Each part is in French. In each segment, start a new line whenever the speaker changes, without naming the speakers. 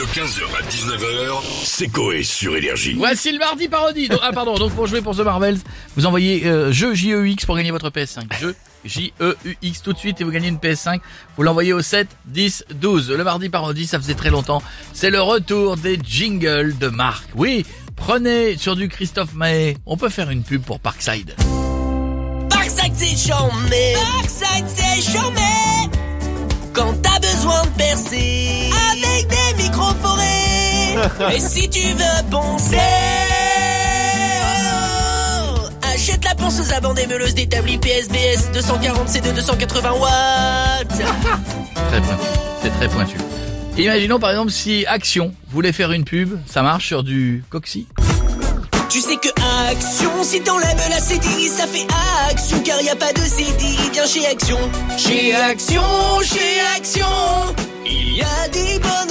De 15h à 19h, c'est Coé sur Énergie.
Voici le mardi parodie. Donc- ah pardon, donc pour jouer pour The Marvels, vous envoyez euh, jeu JEUX pour gagner votre PS5. Jeu JEUX tout de suite et vous gagnez une PS5. Vous l'envoyez au 7 10 12. Le mardi parodie, ça faisait très longtemps. C'est le retour des jingles de Marc. Oui, prenez sur du Christophe Maé. On peut faire une pub pour Parkside.
Parkside c'est chambé Parkside c'est chambé Quand t'as besoin de percer Et si tu veux poncer oh, Achète la ponceuse à bande émeuleuse d'établi PSBS 240 C2 280 watts
Très pointu. C'est très pointu. Imaginons par exemple si Action voulait faire une pub, ça marche sur du Coxy?
Tu sais que Action, si t'enlèves la CDI, ça fait Action, car y a pas de CDI, viens chez Action. Chez Action, chez Action, il y a des bonnes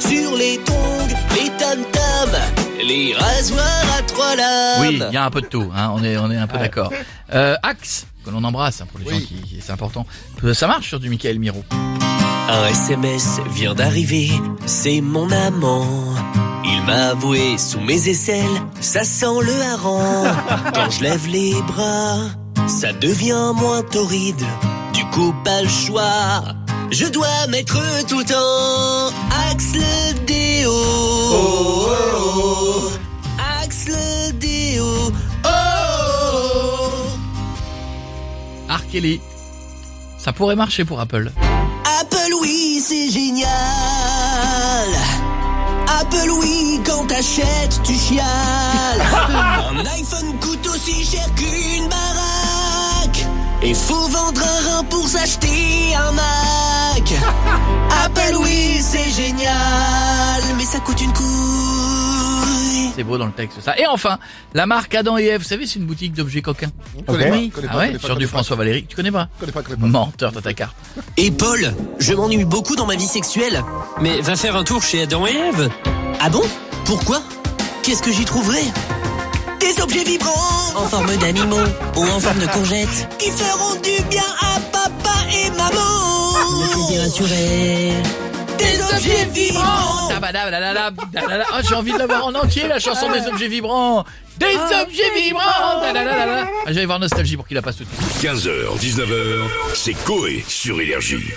sur les tongs, les tam-tams, les rasoirs à trois lames.
Oui, il y a un peu de tout, hein, on est on est un peu d'accord. Euh, Axe, que l'on embrasse hein, pour les gens qui c'est important. Ça marche sur du Michael Miro.
Un SMS vient d'arriver, c'est mon amant. Il m'a avoué sous mes aisselles, ça sent le hareng. Quand je lève les bras, ça devient moins torride. Du coup, pas le choix. Je dois mettre tout le temps Axe le déo. Oh, oh, oh. Axe le déo. Oh, oh.
R. Kelly. Ça pourrait marcher pour Apple.
Apple oui, c'est génial. Apple oui, quand t'achètes, tu chiales. Un iPhone coûte aussi cher qu'une baraque. Et faut vendre un rein pour s'acheter un Mac. Apple oui, c'est génial. Mais ça coûte une couille.
C'est beau dans le texte ça. Et enfin, la marque Adam et Ève, vous savez, c'est une boutique d'objets coquins.
connais
Oui.
pas,
ah
pas,
ouais,
connais pas,
sur du
pas.
François Valéry. Tu connais pas
Connais pas, connais pas.
Menteur, t'as ta carte.
Et Paul, je m'ennuie beaucoup dans ma vie sexuelle.
Mais va faire un tour chez Adam et Ève.
Ah bon? Pourquoi? Qu'est-ce que j'y trouverai? Des objets vibrants En forme d'animaux ou en forme de courgettes Qui feront du bien à papa et maman Le plaisir assuré Des objets vibrants.
Ah, j'ai envie de l'avoir en entier, la chanson des objets vibrants. Des objets vibrants. Ah, J'allais voir Nostalgie pour qu'il la passe tout de suite.
15h, 19h, c'est Coé sur Énergie.